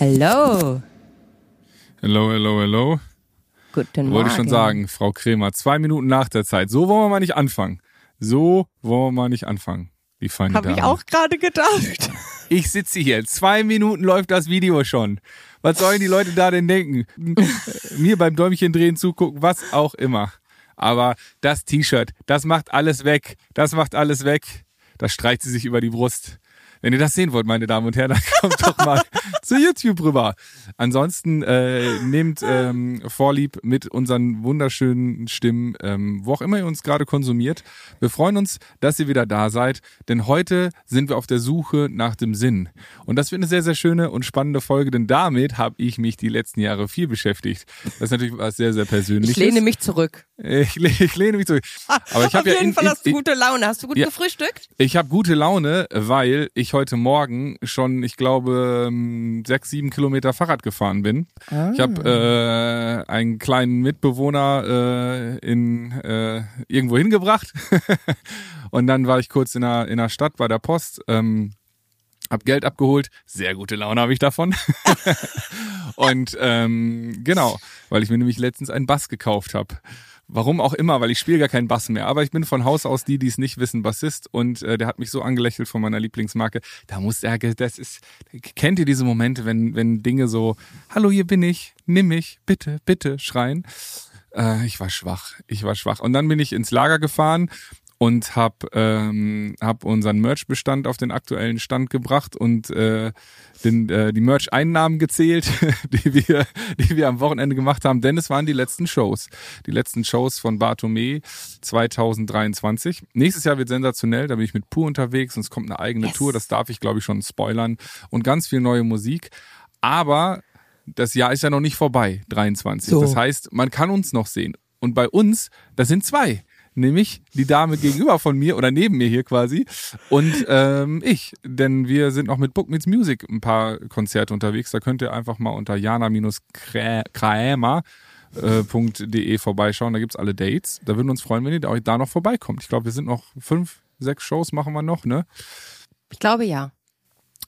Hello. Hello, hello, hello. Guten Morgen. Wollte ich schon sagen, Frau Kremer, zwei Minuten nach der Zeit. So wollen wir mal nicht anfangen. So wollen wir mal nicht anfangen. Die feine Habe ich Dame. auch gerade gedacht. Ich sitze hier, zwei Minuten läuft das Video schon. Was sollen die Leute da denn denken? Mir beim Däumchen drehen zugucken, was auch immer. Aber das T-Shirt, das macht alles weg. Das macht alles weg. Das streicht sie sich über die Brust. Wenn ihr das sehen wollt, meine Damen und Herren, dann kommt doch mal zu YouTube rüber. Ansonsten äh, nehmt ähm, Vorlieb mit unseren wunderschönen Stimmen, ähm, wo auch immer ihr uns gerade konsumiert. Wir freuen uns, dass ihr wieder da seid, denn heute sind wir auf der Suche nach dem Sinn. Und das wird eine sehr, sehr schöne und spannende Folge, denn damit habe ich mich die letzten Jahre viel beschäftigt. Das ist natürlich was sehr, sehr Persönliches. Ich lehne mich zurück. Ich, le- ich lehne mich zurück. Aber ich Auf habe ja jeden in, Fall hast du gute Laune. Hast du gut Ja. gefrühstückt? ich habe gute Laune, weil ich heute Morgen schon, ich glaube, ähm, sechs, sieben Kilometer Fahrrad gefahren bin. Ah. Ich habe äh, einen kleinen Mitbewohner äh, in äh, irgendwo hingebracht und dann war ich kurz in der in der Stadt bei der Post. Ähm, hab Geld abgeholt, sehr gute Laune habe ich davon. und ähm, genau, weil ich mir nämlich letztens einen Bass gekauft habe. Warum auch immer, weil ich spiele gar keinen Bass mehr. Aber ich bin von Haus aus die, die es nicht wissen, Bassist. Und äh, der hat mich so angelächelt von meiner Lieblingsmarke. Da muss er, das ist, kennt ihr diese Momente, wenn, wenn Dinge so, hallo, hier bin ich, nimm mich, bitte, bitte, schreien. Äh, ich war schwach, ich war schwach. Und dann bin ich ins Lager gefahren und hab ähm, hab unseren Merch-Bestand auf den aktuellen Stand gebracht und äh, den, äh, die Merch-Einnahmen gezählt, die wir, die wir am Wochenende gemacht haben, denn es waren die letzten Shows. Die letzten Shows von Bartome 2023. Nächstes Jahr wird sensationell, da bin ich mit Pur unterwegs und es kommt eine eigene Yes. Tour, das darf ich glaube ich schon spoilern und ganz viel neue Musik. Aber das Jahr ist ja noch nicht vorbei, 23. So. Das heißt, man kann uns noch sehen. Und bei uns, das sind zwei. Nämlich die Dame gegenüber von mir oder neben mir hier quasi und ähm, ich. Denn wir sind noch mit Book Meets Music ein paar Konzerte unterwegs. Da könnt ihr einfach mal unter jana-kramer.de vorbeischauen. Da gibt's alle Dates. Da würden uns freuen, wenn ihr da- da noch vorbeikommt. Ich glaube, wir sind noch fünf, sechs Shows machen wir noch, ne? Ich glaube ja.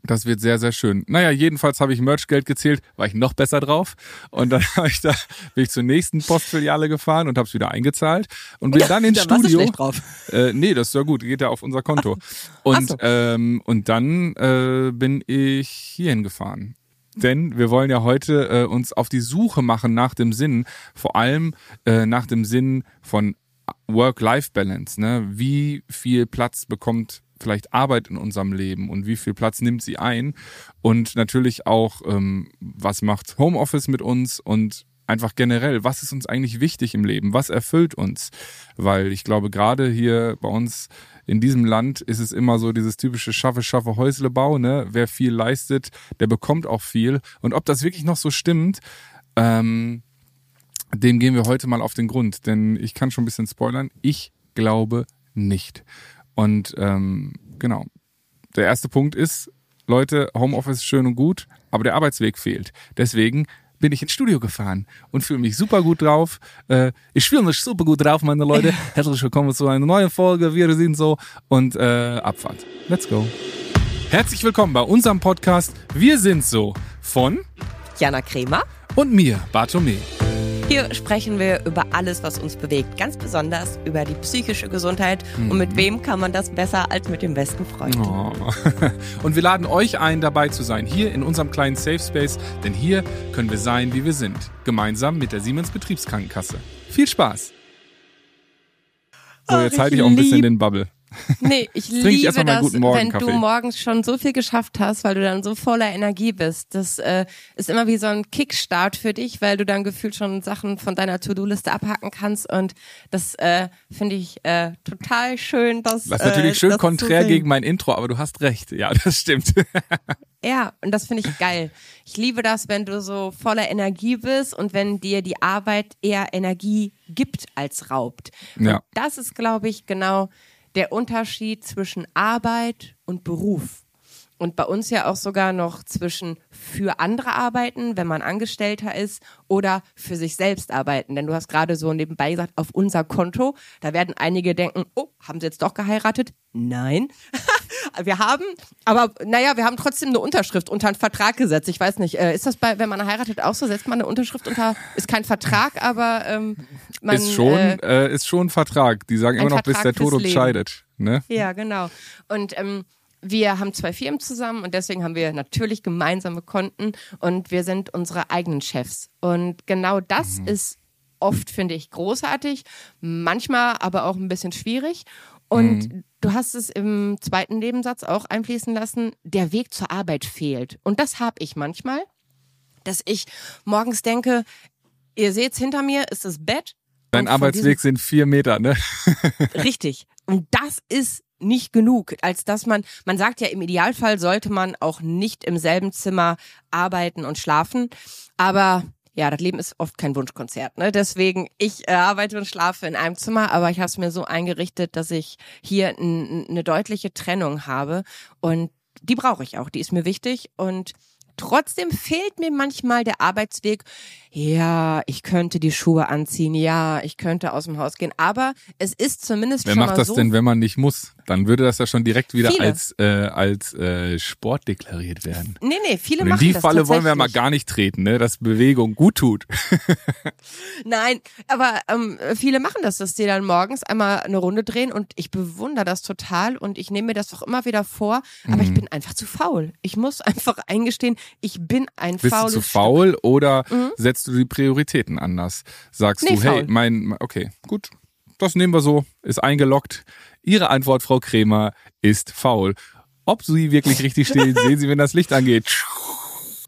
Das wird sehr, sehr schön. Naja, jedenfalls habe ich Merchgeld gezählt, war ich noch besser drauf. Und dann habe ich da, bin ich zur nächsten Postfiliale gefahren und habe es wieder eingezahlt und bin dann ins da warst du Studio. drauf. Äh, nee, das ist ja gut, geht ja auf unser Konto. Und, so. ähm, und dann äh, bin ich hierhin gefahren. Denn wir wollen ja heute äh, uns auf die Suche machen nach dem Sinn, vor allem äh, nach dem Sinn von Work-Life-Balance. Ne? Wie viel Platz bekommt vielleicht Arbeit in unserem Leben und wie viel Platz nimmt sie ein? Und natürlich auch, ähm, was macht Homeoffice mit uns und einfach generell, was ist uns eigentlich wichtig im Leben? Was erfüllt uns? Weil ich glaube, gerade hier bei uns in diesem Land ist es immer so dieses typische Schaffe, Schaffe, Häuslebau, ne? Wer viel leistet, der bekommt auch viel. Und ob das wirklich noch so stimmt, ähm, dem gehen wir heute mal auf den Grund. Denn ich kann schon ein bisschen spoilern, ich glaube nicht. Und ähm, genau. Der erste Punkt ist, Leute, Homeoffice ist schön und gut, aber der Arbeitsweg fehlt. Deswegen bin ich ins Studio gefahren und fühle mich super gut drauf. Äh, ich fühle mich super gut drauf, meine Leute. Herzlich willkommen zu einer neuen Folge. Wir sind so und äh, Abfahrt. Let's go. Herzlich willkommen bei unserem Podcast Wir sind so von Jana Kremer. und mir, Bartome. Hier sprechen wir über alles, was uns bewegt. Ganz besonders über die psychische Gesundheit. Und Mhm. mit wem kann man das besser als mit dem besten Freund? Oh. Und wir laden euch ein, dabei zu sein, hier in unserem kleinen Safe Space, denn hier können wir sein, wie wir sind, gemeinsam mit der Siemens Betriebskrankenkasse. Viel Spaß! So, jetzt halte ich auch ein bisschen den Bubble. Nee, ich ich liebe meinen das, wenn du morgens schon so viel geschafft hast, weil du dann so voller Energie bist. Das äh, ist immer wie so ein Kickstart für dich, weil du dann gefühlt schon Sachen von deiner To-Do-Liste abhaken kannst. Und das äh, finde ich äh, total schön. Dass, Das ist natürlich äh, schön das zu konträr gegen mein Intro, aber du hast recht. Ja, das stimmt. Ja, und das finde ich geil. Ich liebe das, wenn du so voller Energie bist und wenn dir die Arbeit eher Energie gibt als raubt. Ja. Und das ist, glaube ich, genau der Unterschied zwischen Arbeit und Beruf. Und bei uns ja auch sogar noch zwischen für andere arbeiten, wenn man Angestellter ist, oder für sich selbst arbeiten. Denn du hast gerade so nebenbei gesagt, auf unser Konto, da werden einige denken, oh, haben sie jetzt doch geheiratet? Nein. wir haben, aber naja, wir haben trotzdem eine Unterschrift unter einen Vertrag gesetzt. Ich weiß nicht, äh, ist das bei, wenn man heiratet auch so? Setzt man eine Unterschrift unter, ist kein Vertrag, aber ähm, man, ist schon, äh, äh, ist schon ein Vertrag. Die sagen immer noch, Vertrag bis der Tod uns scheidet. Ne? Ja, genau. Und ähm, wir haben zwei Firmen zusammen und deswegen haben wir natürlich gemeinsame Konten und wir sind unsere eigenen Chefs. Und genau das mhm. ist oft, finde ich, großartig, manchmal aber auch ein bisschen schwierig. Und mhm. du hast es im zweiten Nebensatz auch einfließen lassen, der Weg zur Arbeit fehlt. Und das habe ich manchmal, dass ich morgens denke, ihr seht hinter mir ist das Bett. Dein Arbeitsweg sind vier Meter, ne? Richtig. Und das ist nicht genug, als dass man, man sagt ja, im Idealfall sollte man auch nicht im selben Zimmer arbeiten und schlafen. Aber ja, das Leben ist oft kein Wunschkonzert. Ne? Deswegen, ich äh, arbeite und schlafe in einem Zimmer, aber ich habe es mir so eingerichtet, dass ich hier eine deutliche Trennung habe. Und die brauche ich auch, die ist mir wichtig. Und Trotzdem fehlt mir manchmal der Arbeitsweg. Ja, ich könnte die Schuhe anziehen. Ja, ich könnte aus dem Haus gehen. Aber es ist zumindest Wer schon macht das so denn, wenn man nicht muss? Dann würde das ja schon direkt wieder viele. als äh, als äh, Sport deklariert werden. Nee, nee, viele Und machen das. In die das Falle wollen wir mal gar nicht treten, ne? Dass Bewegung gut tut. Nein, aber ähm, viele machen das, dass sie dann morgens einmal eine Runde drehen und ich bewundere das total und ich nehme mir das auch immer wieder vor, aber mhm. ich bin einfach zu faul. Ich muss einfach eingestehen, ich bin ein Bist faules du zu faul Stück. oder mhm. setzt du die Prioritäten anders? Sagst nee, du, faul. hey, mein, okay, gut, das nehmen wir so, ist eingeloggt. Ihre Antwort, Frau Kremer, ist faul. Ob Sie wirklich richtig stehen, sehen Sie, wenn das Licht angeht.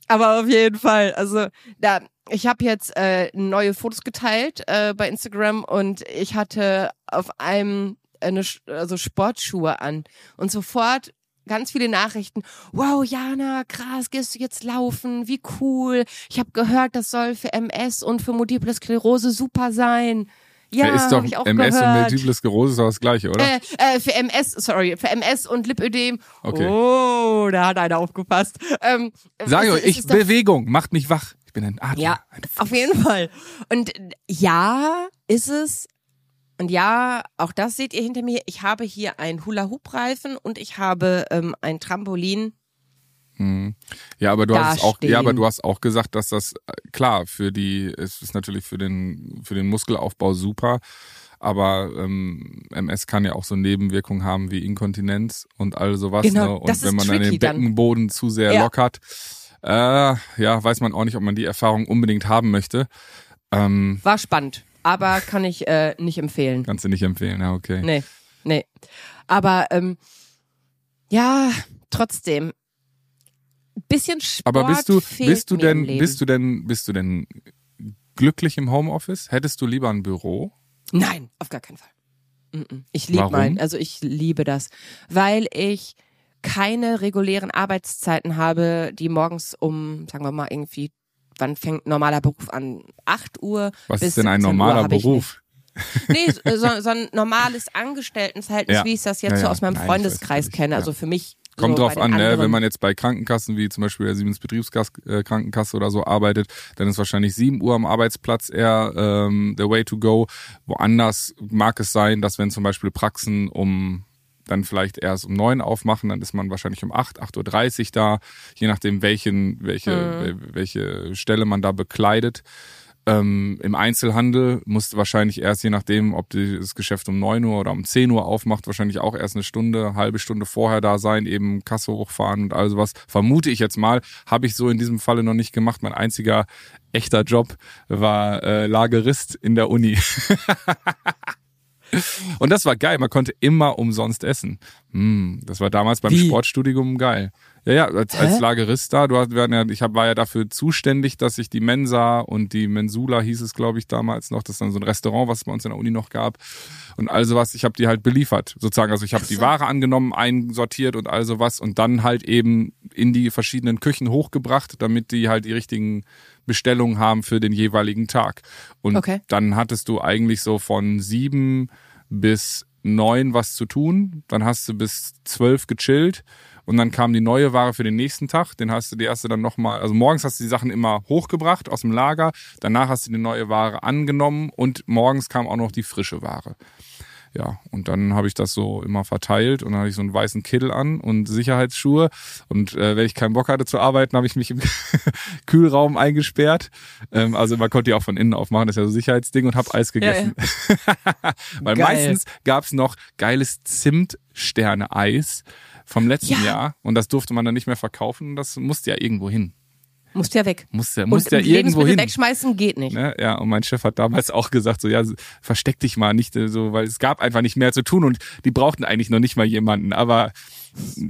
Aber auf jeden Fall, also da, ich habe jetzt äh, neue Fotos geteilt äh, bei Instagram und ich hatte auf einem eine also Sportschuhe an und sofort ganz viele Nachrichten. Wow, Jana, krass, gehst du jetzt laufen? Wie cool. Ich habe gehört, das soll für MS und für Multiple Sklerose super sein. Ja, ist doch ich auch MS gehört. und Multiple Sklerose ist doch das gleiche, oder? Äh, äh, für MS, sorry, für MS und Lipödem. Okay. Oh, da hat einer aufgepasst. Ähm, Sag ich ich, Bewegung macht mich wach. Ich bin ein Adler. Ja, auf jeden Fall. Und ja, ist es, und ja, auch das seht ihr hinter mir. Ich habe hier einen Hula-Hoop-Reifen und ich habe ähm, ein Trampolin. Hm. Ja, aber du hast auch, ja, aber du hast auch gesagt, dass das äh, klar für die, es ist natürlich für den für den Muskelaufbau super, aber ähm, MS kann ja auch so Nebenwirkungen haben wie Inkontinenz und all sowas. Genau, ne? Und das wenn man dann den Beckenboden zu sehr ja. lockert, äh, ja, weiß man auch nicht, ob man die Erfahrung unbedingt haben möchte. Ähm, War spannend aber kann ich äh, nicht empfehlen. Kannst du nicht empfehlen, ja, okay. Nee, nee. Aber ähm, ja, trotzdem. Bisschen Sport Aber bist du, fehlt bist du mir denn, bist du denn, bist du denn glücklich im Homeoffice? Hättest du lieber ein Büro? Nein, auf gar keinen Fall. Ich liebe mein, also ich liebe das, weil ich keine regulären Arbeitszeiten habe, die morgens um, sagen wir mal, irgendwie wann fängt normaler Beruf an? 8 Uhr. Was bis ist denn ein 17 Uhr normaler Beruf? Nee, so, so ein normales Angestelltenverhältnis, Ja. wie ich das jetzt Ja, so aus meinem Nein, Freundeskreis kenne. ja. Also für mich. Kommt so drauf an, ne? wenn man jetzt bei Krankenkassen wie zum Beispiel der Siemens Betriebskrankenkasse oder so arbeitet, dann ist wahrscheinlich 7 Uhr am Arbeitsplatz eher ähm, der Way to go. Woanders mag es sein, dass wenn zum Beispiel Praxen um dann vielleicht erst um neun aufmachen, dann ist man wahrscheinlich um 8, 8.30 Uhr da, je nachdem welchen, welche, wel- welche Stelle man da bekleidet. Ähm, Im Einzelhandel musst du wahrscheinlich erst, je nachdem, ob das Geschäft um 9 Uhr oder um 10 Uhr aufmacht, wahrscheinlich auch erst eine Stunde, halbe Stunde vorher da sein, eben Kasse hochfahren und all sowas. Vermute ich jetzt mal, habe ich so in diesem Falle noch nicht gemacht. Mein einziger echter Job war äh, Lagerist in der Uni. Und das war geil, man konnte immer umsonst essen. Hm, das war damals beim Wie? Sportstudium geil. Ja, ja, als, als? Lagerist da, du hast, wir ja, ich hab, war ja dafür zuständig, dass ich die Mensa und die Mensula hieß es, glaube ich, damals noch. Das ist dann so ein Restaurant, was es bei uns in der Uni noch gab. Und all sowas, ich habe die halt beliefert, sozusagen. Also ich habe die Ware angenommen, einsortiert und all sowas und dann halt eben in die verschiedenen Küchen hochgebracht, damit die halt die richtigen Bestellungen haben für den jeweiligen Tag. Und Okay. dann hattest du eigentlich so von sieben bis neun was zu tun. Dann hast du bis zwölf gechillt und dann kam die neue Ware für den nächsten Tag. Den hast du die erste dann nochmal, also morgens hast du die Sachen immer hochgebracht aus dem Lager, danach hast du die neue Ware angenommen und morgens kam auch noch die frische Ware. Ja, und dann habe ich das so immer verteilt und dann hatte ich so einen weißen Kittel an und Sicherheitsschuhe. Und äh, wenn ich keinen Bock hatte zu arbeiten, habe ich mich im Kühlraum eingesperrt. Ähm, also man konnte die auch von innen aufmachen, das ist ja so ein Sicherheitsding und habe Eis gegessen. Ja, ja. Weil Geil. meistens gab's noch geiles Zimtsterne-Eis vom letzten ja. Jahr und das durfte man dann nicht mehr verkaufen das musste ja irgendwo hin. Musst ja weg. Musst ja, musst ja irgendwo hin. wegschmeißen geht nicht. Ne? Ja, und mein Chef hat damals auch gesagt, so, ja, versteck dich mal nicht äh, so, weil es gab einfach nicht mehr zu tun und die brauchten eigentlich noch nicht mal jemanden. Aber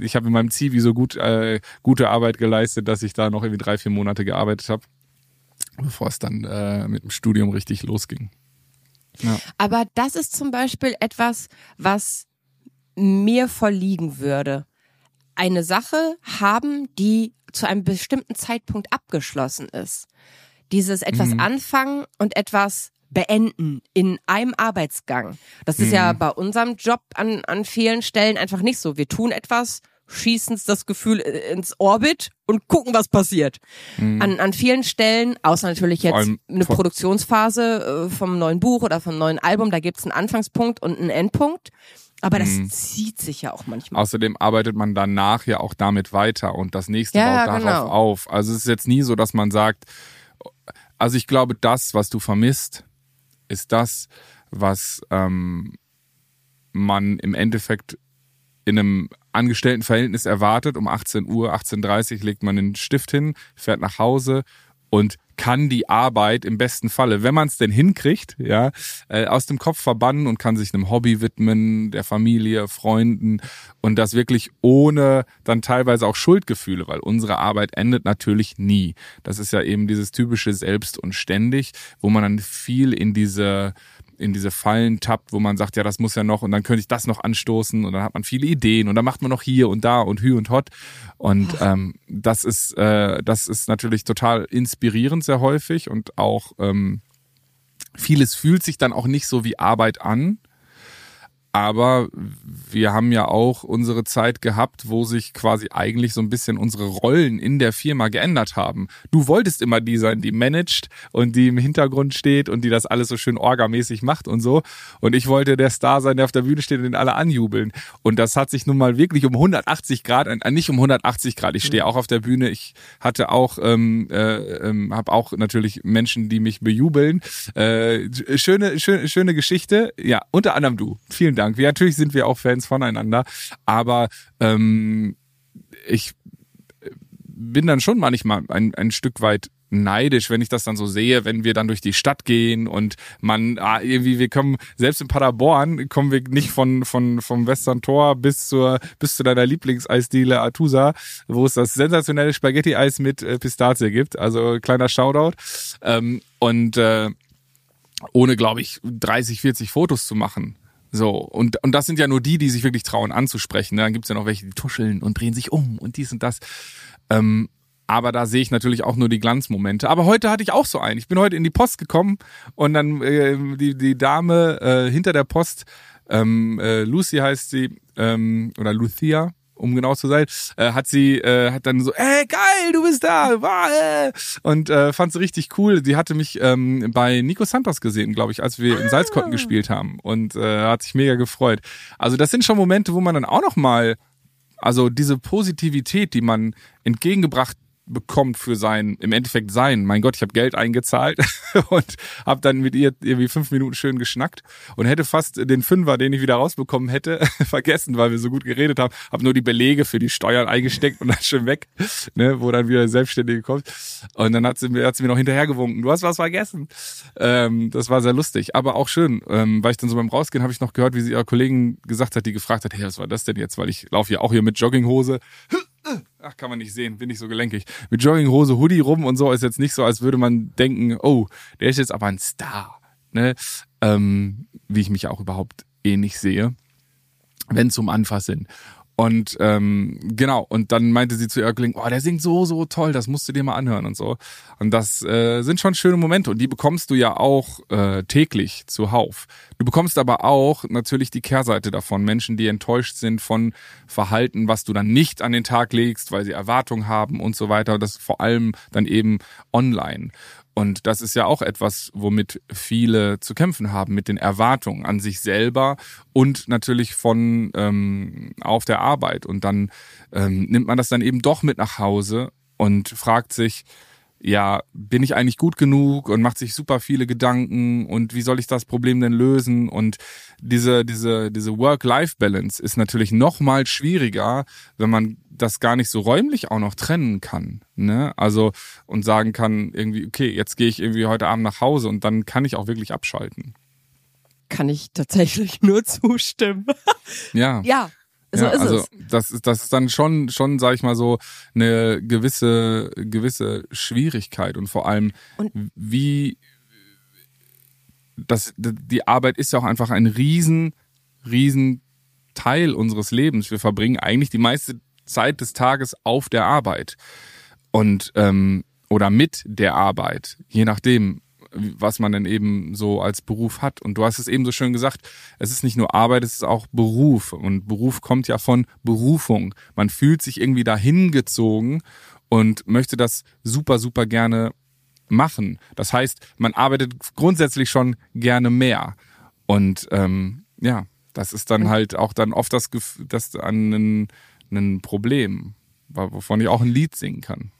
ich habe in meinem Zivi so gut, äh, gute Arbeit geleistet, dass ich da noch irgendwie drei, vier Monate gearbeitet habe, bevor es dann äh, mit dem Studium richtig losging. Ja. Aber das ist zum Beispiel etwas, was mir vorliegen würde. Eine Sache haben, die zu einem bestimmten Zeitpunkt abgeschlossen ist. Dieses etwas mhm. anfangen und etwas beenden in einem Arbeitsgang. Das ist mhm. ja bei unserem Job an, an vielen Stellen einfach nicht so. Wir tun etwas, schießen das Gefühl ins Orbit und gucken, was passiert. Mhm. An, an vielen Stellen, außer natürlich jetzt eine Produktionsphase äh, vom neuen Buch oder vom neuen Album, da gibt's einen Anfangspunkt und einen Endpunkt. Aber das hm. zieht sich ja auch manchmal. Außerdem arbeitet man danach ja auch damit weiter und das nächste ja, baut darauf genau. auf. Also es ist jetzt nie so, dass man sagt, also ich glaube, das, was du vermisst, ist das, was ähm, man im Endeffekt in einem Angestelltenverhältnis erwartet. Um 18 Uhr, 18.30 Uhr legt man den Stift hin, fährt nach Hause und kann die Arbeit im besten Falle, wenn man es denn hinkriegt, ja, äh, aus dem Kopf verbannen und kann sich einem Hobby widmen, der Familie, Freunden und das wirklich ohne dann teilweise auch Schuldgefühle, weil unsere Arbeit endet natürlich nie. Das ist ja eben dieses typische Selbst und ständig, wo man dann viel in diese in diese Fallen tappt, wo man sagt, ja, das muss ja noch und dann könnte ich das noch anstoßen und dann hat man viele Ideen und dann macht man noch hier und da und hü und hot und ähm, das ist äh, das ist natürlich total inspirierend sehr häufig und auch ähm, vieles fühlt sich dann auch nicht so wie Arbeit an, aber wir haben ja auch unsere Zeit gehabt, wo sich quasi eigentlich so ein bisschen unsere Rollen in der Firma geändert haben. Du wolltest immer die sein, die managt und die im Hintergrund steht und die das alles so schön orgamäßig macht und so. Und ich wollte der Star sein, der auf der Bühne steht und den alle anjubeln. Und das hat sich nun mal wirklich um 180 Grad, äh, nicht um 180 Grad. Ich stehe mhm. auch auf der Bühne. Ich hatte auch, ähm, äh, ähm, habe auch natürlich Menschen, die mich bejubeln. Äh, schöne, schöne, schöne Geschichte. Ja, unter anderem du. Vielen Dank. Dank. Wir, natürlich sind wir auch Fans voneinander, aber ähm, ich bin dann schon manchmal ein, ein Stück weit neidisch, wenn ich das dann so sehe, wenn wir dann durch die Stadt gehen und man ah, irgendwie wir kommen selbst in Paderborn kommen wir nicht von von vom Western Tor bis zur bis zu deiner Lieblingseisdiele Atusa, wo es das sensationelle Spaghetti Eis mit äh, Pistazie gibt, also kleiner Shoutout ähm, und äh, ohne glaube ich 30 40 Fotos zu machen so, und, und das sind ja nur die, die sich wirklich trauen anzusprechen. Ne? Dann gibt's ja noch welche, die tuscheln und drehen sich um und dies und das. Ähm, aber da sehe ich natürlich auch nur die Glanzmomente. Aber heute hatte ich auch so einen. Ich bin heute in die Post gekommen und dann äh, die, die Dame äh, hinter der Post, ähm, äh, Lucy heißt sie, ähm, oder Lucia, um genau zu sein, äh, hat sie äh, hat dann so, ey geil, du bist da, war, äh. und äh, fand sie richtig cool. Sie hatte mich ähm, bei Nico Santos gesehen, glaube ich, als wir ah. in Salzkotten gespielt haben und äh, hat sich mega gefreut. Also das sind schon Momente, wo man dann auch noch mal also diese Positivität, die man entgegengebracht bekommt für sein, im Endeffekt sein. Mein Gott, ich habe Geld eingezahlt und habe dann mit ihr irgendwie fünf Minuten schön geschnackt und hätte fast den Fünfer, den ich wieder rausbekommen hätte, vergessen, weil wir so gut geredet haben. Habe nur die Belege für die Steuern eingesteckt und dann schon weg, ne, wo dann wieder der Selbstständige kommt. Und dann hat sie mir, hat sie mir noch hinterhergewunken, du hast was vergessen. Ähm, das war sehr lustig, aber auch schön, ähm, weil ich dann so beim Rausgehen habe ich noch gehört, wie sie ihrer Kollegin gesagt hat, die gefragt hat, hey, was war das denn jetzt? Weil ich laufe ja auch hier mit Jogginghose ach, kann man nicht sehen, bin ich so gelenkig. Mit Jogginghose, Hoodie rum und so ist jetzt nicht so, als würde man denken, oh, der ist jetzt aber ein Star. Ne? Ähm, wie ich mich auch überhaupt eh nicht sehe, wenn es um Anfass sind. Und ähm, genau, und dann meinte sie zu Erkling, oh, der singt so, so toll, das musst du dir mal anhören und so. Und das äh, sind schon schöne Momente und die bekommst du ja auch äh, täglich zuhauf. Du bekommst aber auch natürlich die Kehrseite davon, Menschen, die enttäuscht sind von Verhalten, was du dann nicht an den Tag legst, weil sie Erwartungen haben und so weiter. Das vor allem dann eben online. Und das ist ja auch etwas, womit viele zu kämpfen haben, mit den Erwartungen an sich selber und natürlich von ähm, auf der Arbeit. Und dann ähm, nimmt man das dann eben doch mit nach Hause und fragt sich, ja, bin ich eigentlich gut genug und macht sich super viele Gedanken und wie soll ich das Problem denn lösen? Und diese, diese, diese Work-Life-Balance ist natürlich noch mal schwieriger, wenn man das gar nicht so räumlich auch noch trennen kann. Ne? Also und sagen kann, irgendwie, okay, jetzt gehe ich irgendwie heute Abend nach Hause und dann kann ich auch wirklich abschalten. Kann ich tatsächlich nur zustimmen. Ja. Ja, so ja, ist also es. das ist das ist dann schon schon sag ich mal so eine gewisse gewisse Schwierigkeit und vor allem Und- wie das die Arbeit ist ja auch einfach ein riesen riesen Teil unseres Lebens. Wir verbringen eigentlich die meiste Zeit des Tages auf der Arbeit und ähm, oder mit der Arbeit, je nachdem, was man denn eben so als Beruf hat. Und du hast es eben so schön gesagt, es ist nicht nur Arbeit, es ist auch Beruf. Und Beruf kommt ja von Berufung. Man fühlt sich irgendwie dahin gezogen und möchte das super, super gerne machen. Das heißt, man arbeitet grundsätzlich schon gerne mehr. Und ähm, ja, das ist dann halt auch dann oft das, Gef- das an ein, ein Problem, wovon ich auch ein Lied singen kann.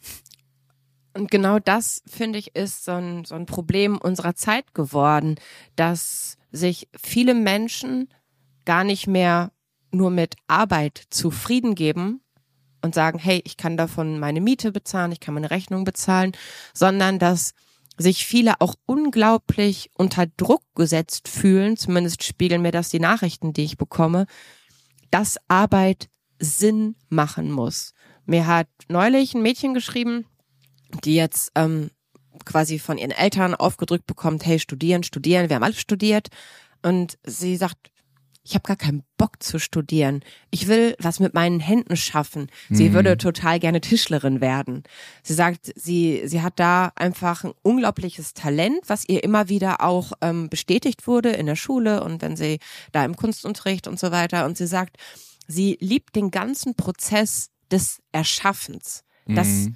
Und genau das, finde ich, ist so ein, so ein Problem unserer Zeit geworden, dass sich viele Menschen gar nicht mehr nur mit Arbeit zufrieden geben und sagen, hey, ich kann davon meine Miete bezahlen, ich kann meine Rechnung bezahlen, sondern dass sich viele auch unglaublich unter Druck gesetzt fühlen, zumindest spiegeln mir das die Nachrichten, die ich bekomme, dass Arbeit Sinn machen muss. Mir hat neulich ein Mädchen geschrieben, die jetzt ähm, quasi von ihren Eltern aufgedrückt bekommt, hey, studieren, studieren, wir haben alle studiert. Und sie sagt, ich habe gar keinen Bock zu studieren. Ich will was mit meinen Händen schaffen. Sie würde total gerne Tischlerin werden. Sie sagt, sie, sie hat da einfach ein unglaubliches Talent, was ihr immer wieder auch ähm, bestätigt wurde in der Schule und wenn sie da im Kunstunterricht und so weiter. Und sie sagt, sie liebt den ganzen Prozess des Erschaffens. Das, Mhm.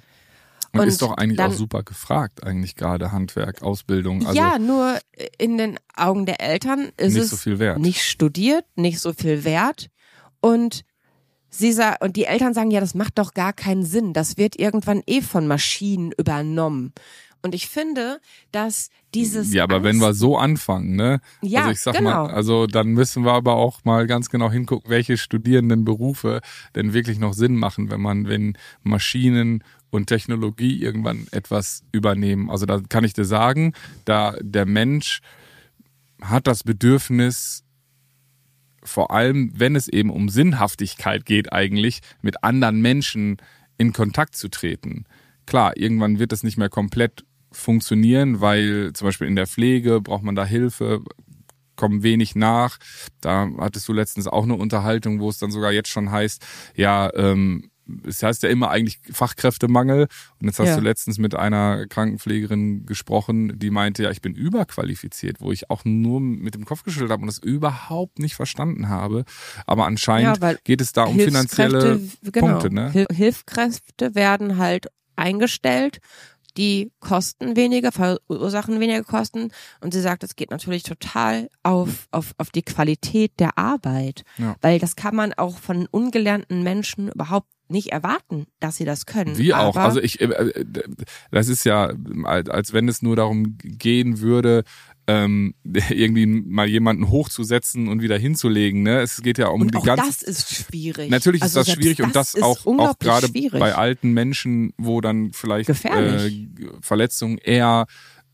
Und, Und ist doch eigentlich dann- auch super gefragt, eigentlich gerade Handwerk, Ausbildung. Also ja, nur in den Augen der Eltern ist nicht es so viel wert. nicht studiert, nicht so viel wert und sie sa und die Eltern sagen ja, das macht doch gar keinen Sinn, das wird irgendwann eh von Maschinen übernommen. Und ich finde, dass dieses ja, aber Angst, wenn wir so anfangen, ne? Ja, also ich sag genau. mal, also dann müssen wir aber auch mal ganz genau hingucken, welche Studierendenberufe denn wirklich noch Sinn machen, wenn man, wenn Maschinen und Technologie irgendwann etwas übernehmen. Also da kann ich dir sagen, da der Mensch hat das Bedürfnis, vor allem wenn es eben um Sinnhaftigkeit geht eigentlich, mit anderen Menschen in Kontakt zu treten. Klar, irgendwann wird das nicht mehr komplett funktionieren, weil zum Beispiel in der Pflege braucht man da Hilfe, kommen wenig nach. Da hattest du letztens auch eine Unterhaltung, wo es dann sogar jetzt schon heißt, ja, ähm, es heißt ja immer eigentlich Fachkräftemangel. Und jetzt hast Ja. du letztens mit einer Krankenpflegerin gesprochen, die meinte, ja, ich bin überqualifiziert, wo ich auch nur mit dem Kopf geschüttelt habe und das überhaupt nicht verstanden habe. Aber anscheinend Ja, geht es da um finanzielle genau, Punkte, ne? Hil Hilfskräfte werden halt eingestellt, die kosten weniger, verursachen weniger Kosten. Und sie sagt, es geht natürlich total auf, auf, auf die Qualität der Arbeit. Ja. Weil das kann man auch von ungelernten Menschen überhaupt nicht erwarten, dass sie das können. Wie auch. Also ich, äh, äh, das ist ja, als wenn es nur darum gehen würde, ähm, irgendwie mal jemanden hochzusetzen und wieder hinzulegen. Ne? Es geht ja um und die auch ganze. das ist schwierig. Natürlich Also ist das schwierig und das auch, auch gerade bei alten Menschen, wo dann vielleicht. Äh, Verletzungen eher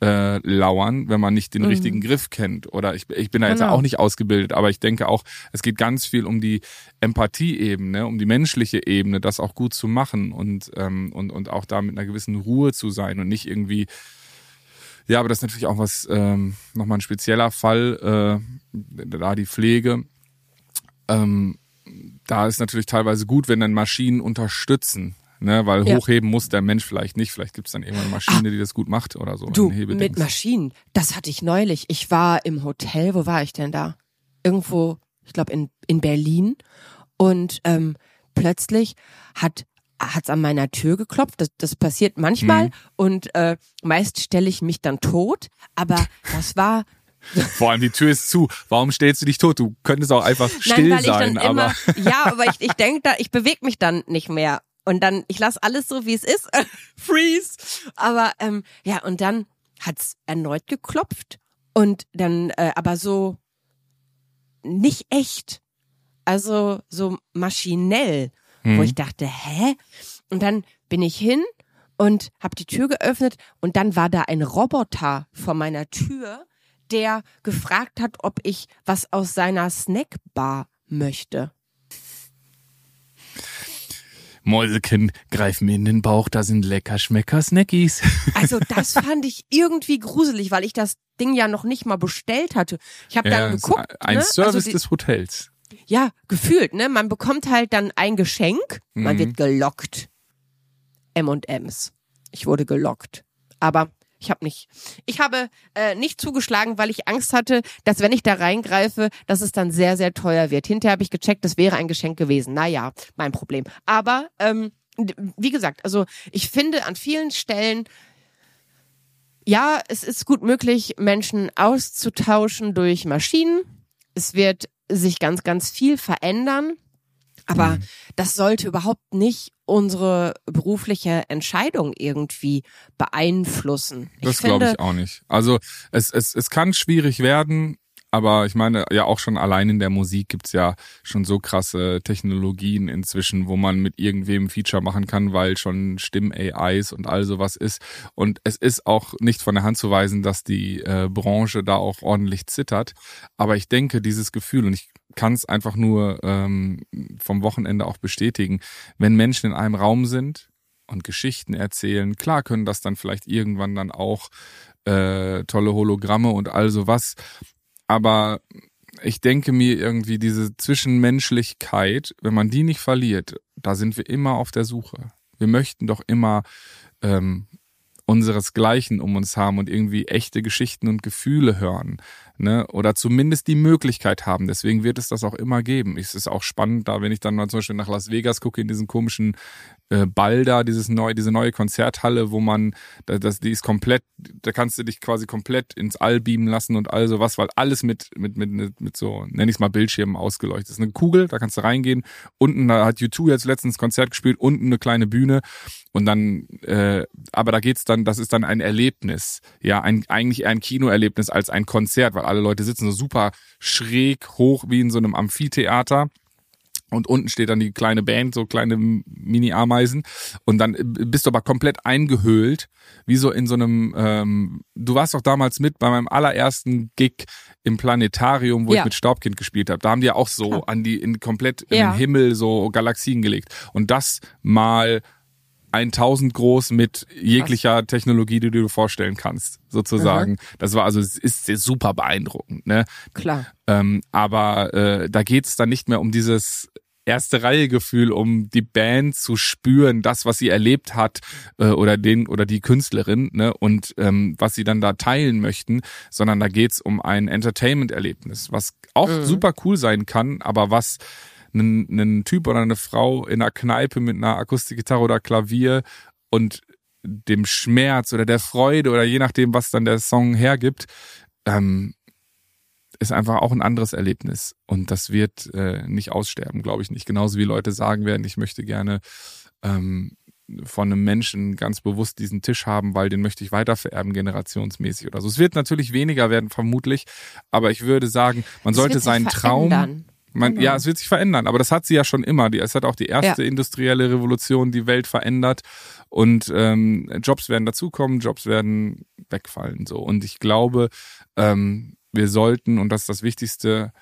äh, lauern, wenn man nicht den Mhm. richtigen Griff kennt. Oder ich, ich bin da jetzt Genau. auch nicht ausgebildet, aber ich denke auch, es geht ganz viel um die Empathieebene, um die menschliche Ebene, das auch gut zu machen und, ähm, und, und auch da mit einer gewissen Ruhe zu sein und nicht irgendwie ja, aber das ist natürlich auch was, ähm, nochmal ein spezieller Fall, äh, da die Pflege. Ähm, da ist natürlich teilweise gut, wenn dann Maschinen unterstützen. Ne, weil Ja. hochheben muss der Mensch vielleicht nicht. Vielleicht gibt's dann irgendwanne eine Maschine, die das gut macht oder so. Du, mit Maschinen, das hatte ich neulich. Ich war im Hotel, wo war ich denn da? Irgendwo, ich glaube in, in Berlin. Und ähm, plötzlich hat hat's an meiner Tür geklopft. Das, das passiert manchmal. Und äh, meist stelle ich mich dann tot. Aber das war Vor allem die Tür ist zu. Warum stellst du dich tot? Du könntest auch einfach still Nein, weil sein, ich dann aber immer, ja, aber ich, ich denke da, ich bewege mich dann nicht mehr. Und dann, ich lasse alles so, wie es ist. Freeze. Aber ähm, ja, und dann hat's erneut geklopft. Und dann, äh, aber so nicht echt. Also so maschinell, wo ich dachte, hä? Und dann bin ich hin und habe die Tür geöffnet und dann war da ein Roboter vor meiner Tür, der gefragt hat, ob ich was aus seiner Snackbar möchte. Mäusekind, greif mir in den Bauch, da sind lecker Schmecker Snackies. Also das fand ich irgendwie gruselig, weil ich das Ding ja noch nicht mal bestellt hatte. Ich habe Ja, dann geguckt, ein ne? Service also die, des Hotels. Ja gefühlt, ne? Man bekommt halt dann ein Geschenk, man Mhm. wird gelockt. M&Ms. Ich wurde gelockt, aber ich habe nicht, ich habe äh, nicht zugeschlagen, weil ich Angst hatte, dass wenn ich da reingreife, dass es dann sehr sehr teuer wird. Hinterher habe ich gecheckt, das wäre ein Geschenk gewesen. Naja, mein Problem. Aber ähm, wie gesagt, also ich finde an vielen Stellen ja, es ist gut möglich, Menschen auszutauschen durch Maschinen. Es wird sich ganz, ganz viel verändern. Aber das sollte überhaupt nicht unsere berufliche Entscheidung irgendwie beeinflussen. Das ich glaube finde, ich auch nicht. Also es, es, es kann schwierig werden, aber ich meine, ja auch schon allein in der Musik gibt's ja schon so krasse Technologien inzwischen, wo man mit irgendwem Feature machen kann, weil schon Stimm-AIs und all sowas ist. Und es ist auch nicht von der Hand zu weisen, dass die äh, Branche da auch ordentlich zittert. Aber ich denke, dieses Gefühl, und ich kann es einfach nur ähm, vom Wochenende auch bestätigen, wenn Menschen in einem Raum sind und Geschichten erzählen, klar können das dann vielleicht irgendwann dann auch äh, tolle Hologramme und all sowas. Aber ich denke mir irgendwie diese Zwischenmenschlichkeit, wenn man die nicht verliert, da sind wir immer auf der Suche. Wir möchten doch immer ähm, unseresgleichen um uns haben und irgendwie echte Geschichten und Gefühle hören, ne? Oder zumindest die Möglichkeit haben. Deswegen wird es das auch immer geben. Es ist auch spannend, da wenn ich dann mal zum Beispiel nach Las Vegas gucke in diesen komischen äh, Ball da, dieses neue, diese neue Konzerthalle, wo man, da- das, die ist komplett, da kannst du dich quasi komplett ins All beamen lassen und all sowas, weil alles mit, mit, mit, mit, so, nenn ich's mal Bildschirmen ausgeleuchtet ist. Eine Kugel, da kannst du reingehen. Unten, da hat U2 jetzt letztens Konzert gespielt, unten eine kleine Bühne und dann, äh, aber da geht's dann, das ist dann ein Erlebnis, ja, ein, eigentlich eher ein Kinoerlebnis als ein Konzert, weil alle Leute sitzen so super schräg hoch wie in so einem Amphitheater. Und unten steht dann die kleine Band, so kleine Mini-Ameisen. Und dann bist du aber komplett eingehüllt, wie so in so einem, ähm, du warst doch damals mit bei meinem allerersten Gig im Planetarium, wo Ja. ich mit Staubkind gespielt habe. Da haben die ja auch so an die, in komplett Ja. den Himmel so Galaxien gelegt. Und das mal 1000 groß mit jeglicher Technologie, die du dir vorstellen kannst, sozusagen. Das war also, es ist super beeindruckend, ne? klar. Ähm, aber äh, da geht es dann nicht mehr um dieses erste Reihe Gefühl, um die Band zu spüren, das, was sie erlebt hat äh, oder den oder die Künstlerin, ne, und ähm, was sie dann da teilen möchten, sondern da geht's um ein Entertainment-Erlebnis, was auch super cool sein kann, aber was ein, ein Typ oder eine Frau in einer Kneipe mit einer Akustikgitarre oder Klavier und dem Schmerz oder der Freude oder je nachdem, was dann der Song hergibt, ähm, ist einfach auch ein anderes Erlebnis. Und das wird äh, nicht aussterben, glaube ich nicht. Genauso wie Leute sagen werden, ich möchte gerne ähm, von einem Menschen ganz bewusst diesen Tisch haben, weil den möchte ich weitervererben, generationsmäßig oder so. Es wird natürlich weniger werden, vermutlich, aber ich würde sagen, man Es sollte seinen Traum. Man, Genau. Ja, es wird sich verändern, aber das hat sie ja schon immer. Die, es hat auch die erste industrielle Revolution die Welt verändert und ähm, Jobs werden dazukommen, Jobs werden wegfallen. So und ich glaube, ähm, wir sollten und das ist das Wichtigste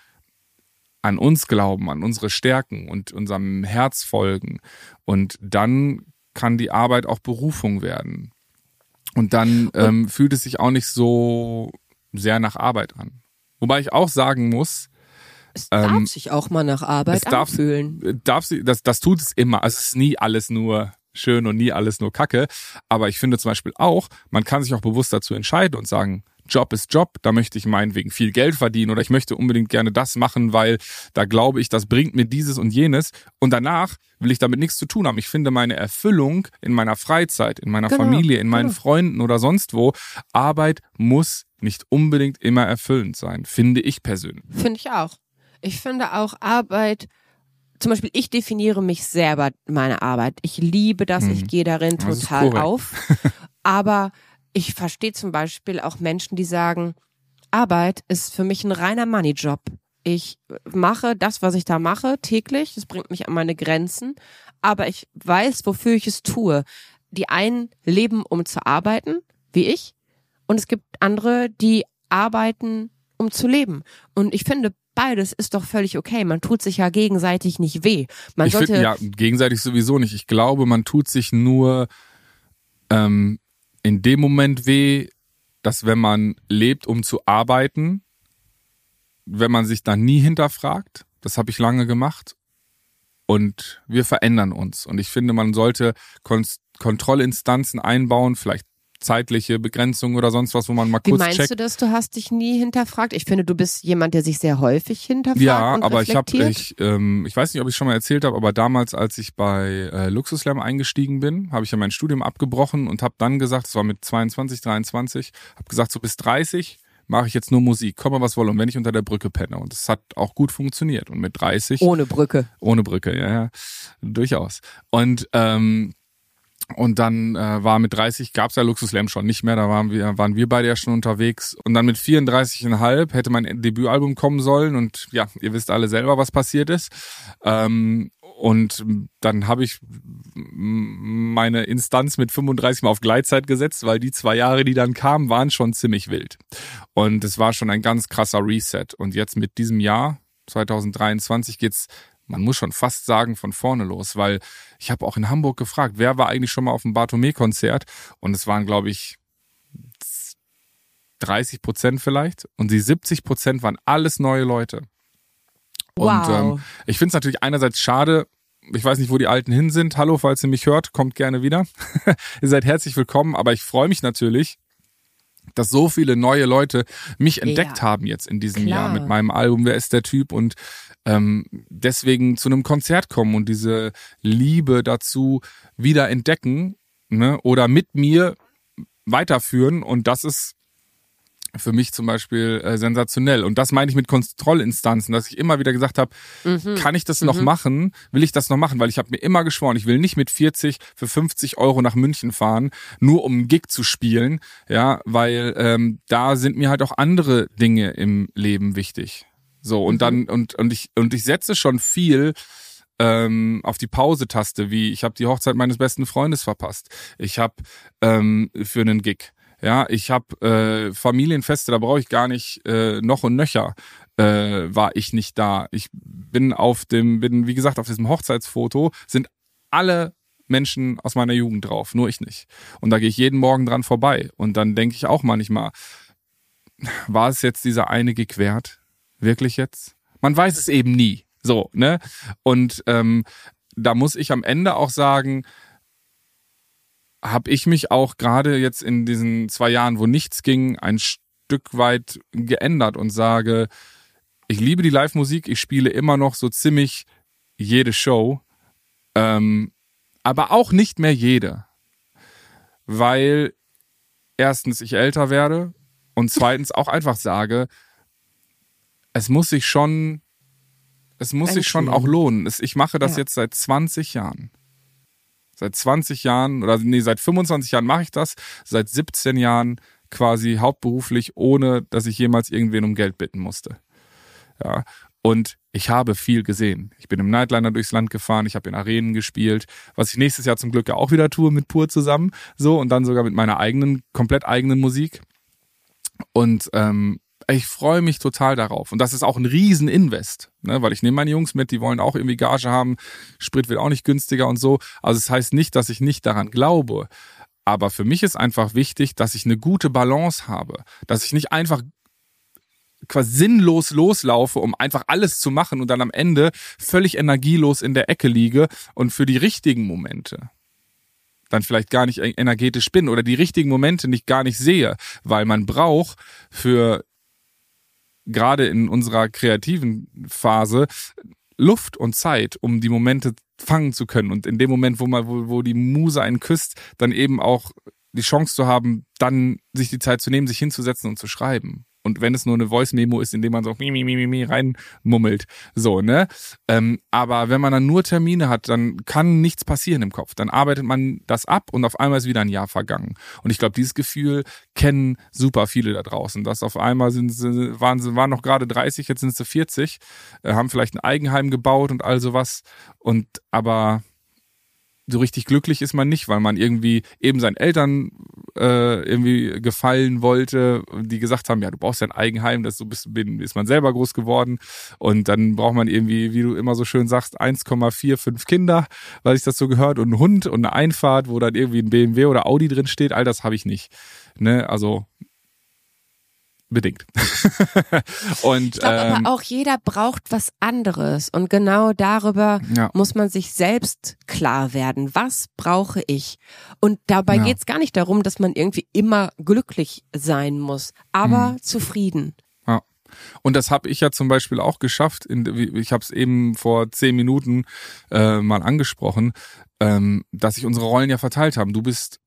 an uns glauben, an unsere Stärken und unserem Herz folgen und dann kann die Arbeit auch Berufung werden und dann ähm, fühlt es sich auch nicht so sehr nach Arbeit an. Wobei ich auch sagen muss, Es darf ähm, sich auch mal nach Arbeit darf, anfühlen. Darf sie, das, das tut es immer. Also es ist nie alles nur schön und nie alles nur Kacke. Aber ich finde zum Beispiel auch, man kann sich auch bewusst dazu entscheiden und sagen, Job ist Job, da möchte ich meinetwegen viel Geld verdienen oder ich möchte unbedingt gerne das machen, weil da glaube ich, das bringt mir dieses und jenes und danach will ich damit nichts zu tun haben. Ich finde meine Erfüllung in meiner Freizeit, in meiner genau, Familie, in meinen genau. Freunden oder sonst wo. Arbeit muss nicht unbedingt immer erfüllend sein, finde ich persönlich. Finde ich auch. Ich finde auch Arbeit zum Beispiel, ich definiere mich selber meine Arbeit. Ich liebe das, hm. ich gehe darin total auf. Aber ich verstehe zum Beispiel auch Menschen, die sagen, Arbeit ist für mich ein reiner Moneyjob. Ich mache das, was ich da mache, täglich. Das bringt mich an meine Grenzen. Aber ich weiß, wofür ich es tue. Die einen leben, um zu arbeiten, wie ich. Und es gibt andere, die arbeiten, um zu leben. Und ich finde, beides ist doch völlig okay. Man tut sich ja gegenseitig nicht weh. Man ich sollte find, ja, gegenseitig sowieso nicht. Ich glaube, man tut sich nur ähm, in dem Moment weh, dass wenn man lebt, um zu arbeiten, wenn man sich dann nie hinterfragt, das habe ich lange gemacht, und wir verändern uns. Und ich finde, man sollte Kon Kontrollinstanzen einbauen, vielleicht zeitliche Begrenzung oder sonst was, wo man mal kurz Wie meinst checkt. du das? Du hast dich nie hinterfragt? Ich finde, du bist jemand, der sich sehr häufig hinterfragt. Ja, und aber reflektiert. ich habe, ich, ähm, ich weiß nicht, ob ich schon mal erzählt habe, aber damals, als ich bei äh, Luxuslam eingestiegen bin, habe ich ja mein Studium abgebrochen und habe dann gesagt, es war mit 22, 23, habe gesagt, so bis 30 mache ich jetzt nur Musik, komme was wolle und wenn ich unter der Brücke penne. Und das hat auch gut funktioniert. Und mit 30. Ohne Brücke. Ohne Brücke, ja, ja. Durchaus. Und ähm, und dann äh, war mit 30 gab's ja Luxuslam schon nicht mehr, da waren wir, waren wir beide ja schon unterwegs. Und dann mit 34,5 hätte mein Debütalbum kommen sollen und ja, ihr wisst alle selber, was passiert ist. Ähm, und dann habe ich meine Instanz mit 35 mal auf Gleitzeit gesetzt, weil die zwei Jahre, die dann kamen, waren schon ziemlich wild. Und es war schon ein ganz krasser Reset. Und jetzt mit diesem Jahr, 2023, geht's man muss schon fast sagen, von vorne los, weil ich habe auch in Hamburg gefragt, wer war eigentlich schon mal auf dem Bartholomä-Konzert und es waren, glaube ich, 30 Prozent vielleicht und die 70 Prozent waren alles neue Leute. Und wow. ähm, ich finde es natürlich einerseits schade, ich weiß nicht, wo die Alten hin sind. Hallo, falls ihr mich hört, kommt gerne wieder. ihr seid herzlich willkommen, aber ich freue mich natürlich, dass so viele neue Leute mich entdeckt ja, haben jetzt in diesem klar. Jahr mit meinem Album Wer ist der Typ und ähm, deswegen zu einem Konzert kommen und diese Liebe dazu wieder entdecken ne, oder mit mir weiterführen und das ist für mich zum Beispiel äh, sensationell. Und das meine ich mit Kontrollinstanzen, dass ich immer wieder gesagt habe, mhm. kann ich das noch mhm. machen? Will ich das noch machen? Weil ich habe mir immer geschworen, ich will nicht mit 40 für 50 Euro nach München fahren, nur um einen Gig zu spielen, ja, weil ähm, da sind mir halt auch andere Dinge im Leben wichtig. So, und mhm. dann, und, und ich, und ich setze schon viel ähm, auf die Pause-Taste, wie ich habe die Hochzeit meines besten Freundes verpasst. Ich habe ähm, für einen Gig ja, ich habe äh, Familienfeste, da brauche ich gar nicht äh, noch und nöcher. Äh, war ich nicht da. Ich bin auf dem, bin wie gesagt auf diesem Hochzeitsfoto sind alle Menschen aus meiner Jugend drauf, nur ich nicht. Und da gehe ich jeden Morgen dran vorbei. Und dann denke ich auch manchmal, war es jetzt dieser eine Gig wert? Wirklich jetzt? Man weiß es eben nie. So, ne? Und ähm, da muss ich am Ende auch sagen, habe ich mich auch gerade jetzt in diesen zwei Jahren, wo nichts ging, ein Stück weit geändert und sage, ich liebe die Live-Musik, ich spiele immer noch so ziemlich jede Show, ähm, aber auch nicht mehr jede, weil erstens ich älter werde und zweitens auch einfach sage, es muss sich schon, es muss sich schon auch lohnen. Ich mache das ja. jetzt seit 20 Jahren. Seit 20 Jahren oder nee, seit 25 Jahren mache ich das. Seit 17 Jahren quasi hauptberuflich, ohne dass ich jemals irgendwen um Geld bitten musste. Ja. Und ich habe viel gesehen. Ich bin im Nightliner durchs Land gefahren, ich habe in Arenen gespielt, was ich nächstes Jahr zum Glück ja auch wieder tue mit Pur zusammen. So, und dann sogar mit meiner eigenen, komplett eigenen Musik. Und ähm, ich freue mich total darauf. Und das ist auch ein Rieseninvest, ne? weil ich nehme meine Jungs mit, die wollen auch irgendwie Gage haben. Sprit wird auch nicht günstiger und so. Also es das heißt nicht, dass ich nicht daran glaube. Aber für mich ist einfach wichtig, dass ich eine gute Balance habe. Dass ich nicht einfach quasi sinnlos loslaufe, um einfach alles zu machen und dann am Ende völlig energielos in der Ecke liege und für die richtigen Momente dann vielleicht gar nicht energetisch bin oder die richtigen Momente nicht gar nicht sehe, weil man braucht für gerade in unserer kreativen Phase Luft und Zeit, um die Momente fangen zu können und in dem Moment, wo man, wo, wo die Muse einen küsst, dann eben auch die Chance zu haben, dann sich die Zeit zu nehmen, sich hinzusetzen und zu schreiben. Und wenn es nur eine Voice-Memo ist, in dem man so mi, mi, mi, mi, reinmummelt. So, ne? Ähm, aber wenn man dann nur Termine hat, dann kann nichts passieren im Kopf. Dann arbeitet man das ab und auf einmal ist wieder ein Jahr vergangen. Und ich glaube, dieses Gefühl kennen super viele da draußen. Dass auf einmal sind sie, waren sie, waren noch gerade 30, jetzt sind sie 40, äh, haben vielleicht ein Eigenheim gebaut und all sowas. Und aber so richtig glücklich ist man nicht, weil man irgendwie eben seinen Eltern äh, irgendwie gefallen wollte, die gesagt haben, ja, du brauchst ja ein Eigenheim, das so bist, ist man selber groß geworden und dann braucht man irgendwie, wie du immer so schön sagst, 1,45 Kinder, weil sich das so gehört und einen Hund und eine Einfahrt, wo dann irgendwie ein BMW oder Audi drin steht, all das habe ich nicht. Ne, also bedingt. und ich glaube ähm, aber auch jeder braucht was anderes und genau darüber ja. muss man sich selbst klar werden. Was brauche ich? Und dabei ja. geht es gar nicht darum, dass man irgendwie immer glücklich sein muss, aber mhm. zufrieden. Ja. Und das habe ich ja zum Beispiel auch geschafft. ich habe es eben vor zehn Minuten äh, mal angesprochen, ähm, dass sich unsere Rollen ja verteilt haben. Du bist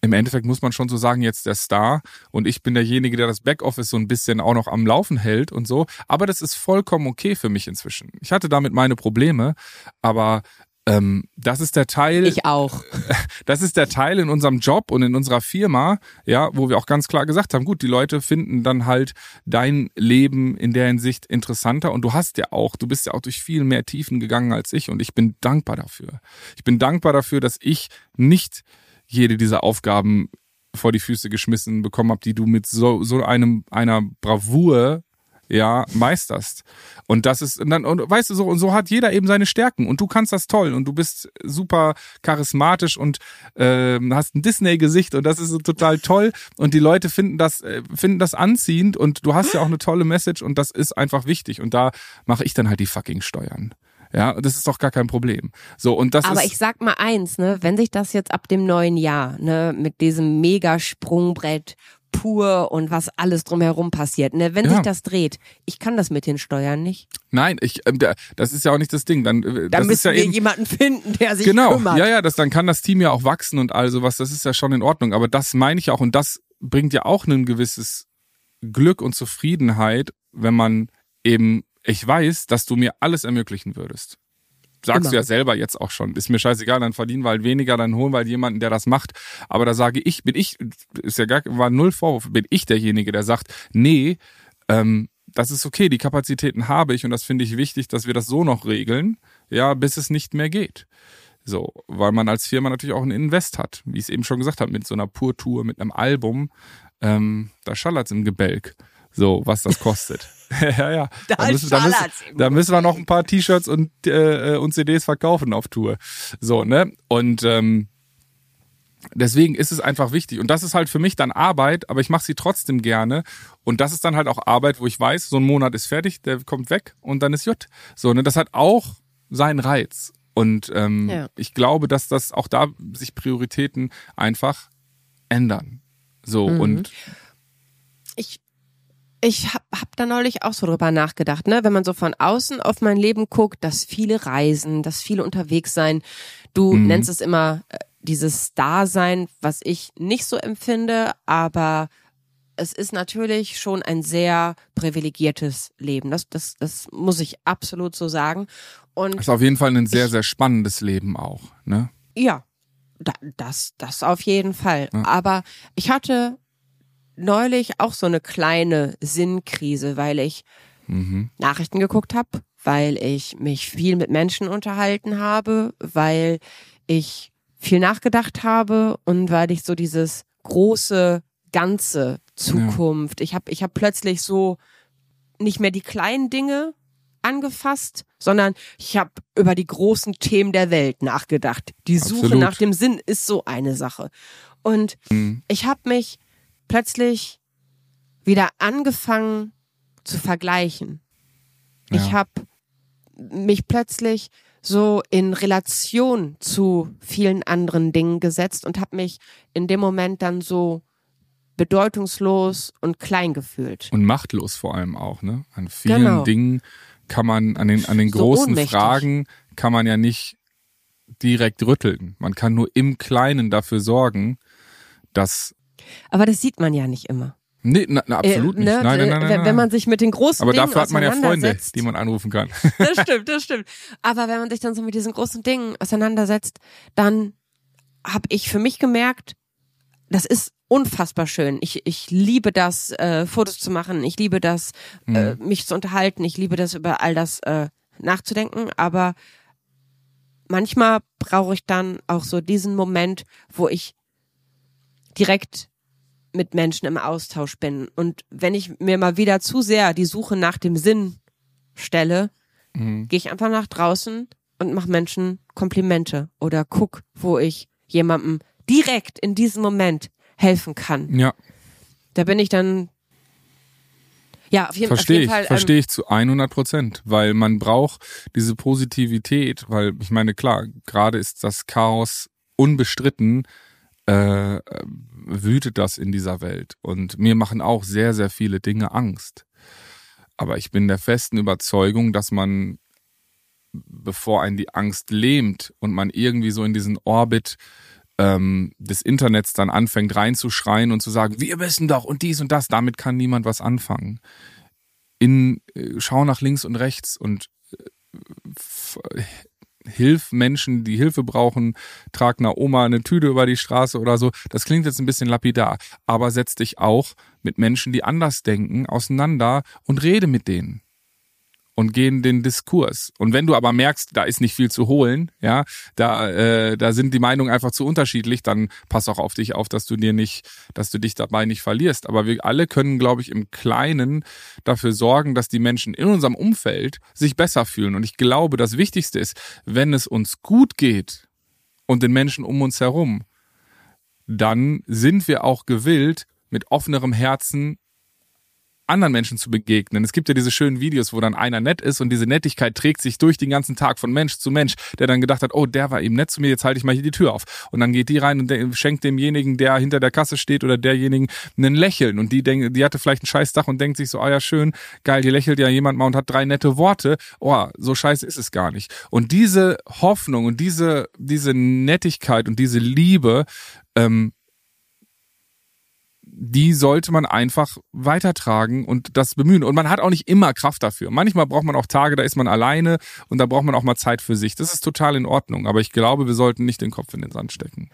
im Endeffekt muss man schon so sagen, jetzt der Star und ich bin derjenige, der das Backoffice so ein bisschen auch noch am Laufen hält und so. Aber das ist vollkommen okay für mich inzwischen. Ich hatte damit meine Probleme, aber ähm, das ist der Teil. Ich auch. Das ist der Teil in unserem Job und in unserer Firma, ja, wo wir auch ganz klar gesagt haben, gut, die Leute finden dann halt dein Leben in der Hinsicht interessanter und du hast ja auch, du bist ja auch durch viel mehr Tiefen gegangen als ich und ich bin dankbar dafür. Ich bin dankbar dafür, dass ich nicht jede dieser Aufgaben vor die Füße geschmissen bekommen habe, die du mit so, so einem, einer Bravour ja, meisterst. Und das ist, und dann, und weißt du so, und so hat jeder eben seine Stärken und du kannst das toll und du bist super charismatisch und äh, hast ein Disney-Gesicht und das ist so total toll und die Leute finden das, äh, finden das anziehend und du hast ja auch eine tolle Message und das ist einfach wichtig und da mache ich dann halt die fucking Steuern. Ja, das ist doch gar kein Problem. So, und das Aber ist ich sag mal eins, ne, wenn sich das jetzt ab dem neuen Jahr, ne, mit diesem Mega-Sprungbrett pur und was alles drumherum passiert. Ne? Wenn ja. sich das dreht, ich kann das mit den Steuern nicht. Nein, ich, äh, das ist ja auch nicht das Ding. Dann, äh, dann müssen ja wir eben, jemanden finden, der sich genau, kümmert. Genau, ja, ja, das, dann kann das Team ja auch wachsen und all sowas. Das ist ja schon in Ordnung. Aber das meine ich auch und das bringt ja auch ein gewisses Glück und Zufriedenheit, wenn man eben ich weiß, dass du mir alles ermöglichen würdest. Sagst Immer. du ja selber jetzt auch schon. Ist mir scheißegal, dann verdienen wir halt weniger, dann holen wir halt jemanden, der das macht. Aber da sage ich, bin ich, ist ja gar, war null Vorwurf, bin ich derjenige, der sagt, nee, ähm, das ist okay, die Kapazitäten habe ich und das finde ich wichtig, dass wir das so noch regeln, ja, bis es nicht mehr geht. So, weil man als Firma natürlich auch einen Invest hat, wie ich es eben schon gesagt habe, mit so einer Pur-Tour, mit einem Album, ähm, da schallert's im Gebälk. So, was das kostet. ja, ja. Da, da, müssen, da, müssen, da müssen wir noch ein paar T-Shirts und, äh, und CDs verkaufen auf Tour. So, ne? Und ähm, deswegen ist es einfach wichtig. Und das ist halt für mich dann Arbeit, aber ich mache sie trotzdem gerne. Und das ist dann halt auch Arbeit, wo ich weiß, so ein Monat ist fertig, der kommt weg und dann ist Jut. So, ne? Das hat auch seinen Reiz. Und ähm, ja. ich glaube, dass das auch da sich Prioritäten einfach ändern. So mhm. und ich ich habe hab da neulich auch so drüber nachgedacht, ne? Wenn man so von außen auf mein Leben guckt, dass viele reisen, dass viele unterwegs sein. Du mhm. nennst es immer äh, dieses Dasein, was ich nicht so empfinde, aber es ist natürlich schon ein sehr privilegiertes Leben. Das, das, das muss ich absolut so sagen. Und das ist auf jeden Fall ein sehr, ich, sehr spannendes Leben auch, ne? Ja, das, das auf jeden Fall. Ja. Aber ich hatte neulich auch so eine kleine Sinnkrise, weil ich mhm. Nachrichten geguckt habe, weil ich mich viel mit Menschen unterhalten habe, weil ich viel nachgedacht habe und weil ich so dieses große ganze Zukunft, ja. ich habe ich hab plötzlich so nicht mehr die kleinen Dinge angefasst, sondern ich habe über die großen Themen der Welt nachgedacht. Die Suche Absolut. nach dem Sinn ist so eine Sache. Und mhm. ich habe mich plötzlich wieder angefangen zu vergleichen. Ja. Ich habe mich plötzlich so in Relation zu vielen anderen Dingen gesetzt und habe mich in dem Moment dann so bedeutungslos und klein gefühlt. Und machtlos vor allem auch, ne? An vielen Genau. Dingen kann man, an den, an den So großen ohnmächtig. Fragen kann man ja nicht direkt rütteln. Man kann nur im Kleinen dafür sorgen, dass. Aber das sieht man ja nicht immer. Nee, na, na, absolut Äh, nicht. ne, Nein, nein, nein, nein, wenn, nein. wenn man sich mit den großen Aber Dingen dafür hat man ja Freunde, die man anrufen kann. das stimmt, das stimmt. Aber wenn man sich dann so mit diesen großen Dingen auseinandersetzt, dann habe ich für mich gemerkt, das ist unfassbar schön. Ich, ich liebe das, äh, Fotos zu machen. Ich liebe das, äh, mich zu unterhalten. Ich liebe das, über all das äh, nachzudenken. Aber manchmal brauche ich dann auch so diesen Moment, wo ich direkt mit Menschen im Austausch bin. Und wenn ich mir mal wieder zu sehr die Suche nach dem Sinn stelle, Mhm. gehe ich einfach nach draußen und mache Menschen Komplimente oder guck, wo ich jemandem direkt in diesem Moment helfen kann. Ja, Da bin ich dann ja auf jeden, verstehe ich, Fall. ähm, verstehe ich zu 100 Prozent, weil man braucht diese Positivität, weil ich meine, klar, gerade ist das Chaos unbestritten, äh, äh, wütet das in dieser Welt und mir machen auch sehr, sehr viele Dinge Angst. Aber ich bin der festen Überzeugung, dass man, bevor einen die Angst lähmt und man irgendwie so in diesen Orbit ähm, des Internets dann anfängt reinzuschreien und zu sagen, wir wissen doch und dies und das, damit kann niemand was anfangen. In äh, schau nach links und rechts und äh, hilf Menschen, die Hilfe brauchen, trag einer Oma eine Tüte über die Straße oder so. Das klingt jetzt ein bisschen lapidar, aber setz dich auch mit Menschen, die anders denken, auseinander und rede mit denen und gehen den Diskurs. Und wenn du aber merkst, da ist nicht viel zu holen, ja, da, äh, da sind die Meinungen einfach zu unterschiedlich, dann pass auch auf dich auf, dass du dir nicht, dass du dich dabei nicht verlierst. Aber wir alle können, glaube ich, im Kleinen dafür sorgen, dass die Menschen in unserem Umfeld sich besser fühlen. Und ich glaube, das Wichtigste ist, wenn es uns gut geht und den Menschen um uns herum, dann sind wir auch gewillt, mit offenerem Herzen anderen Menschen zu begegnen. Es gibt ja diese schönen Videos, wo dann einer nett ist und diese Nettigkeit trägt sich durch den ganzen Tag von Mensch zu Mensch, der dann gedacht hat, oh, der war eben nett zu mir, jetzt halte ich mal hier die Tür auf. Und dann geht die rein und schenkt demjenigen, der hinter der Kasse steht oder derjenigen ein Lächeln. Und die denkt, die hatte vielleicht ein scheiß Dach und denkt sich so, ah ja, schön, geil, hier lächelt ja jemand mal und hat drei nette Worte. Oh, so scheiße ist es gar nicht. Und diese Hoffnung und diese, diese Nettigkeit und diese Liebe, ähm, die sollte man einfach weitertragen und das bemühen. Und man hat auch nicht immer Kraft dafür. Manchmal braucht man auch Tage, da ist man alleine und da braucht man auch mal Zeit für sich. Das ist total in Ordnung. Aber ich glaube, wir sollten nicht den Kopf in den Sand stecken.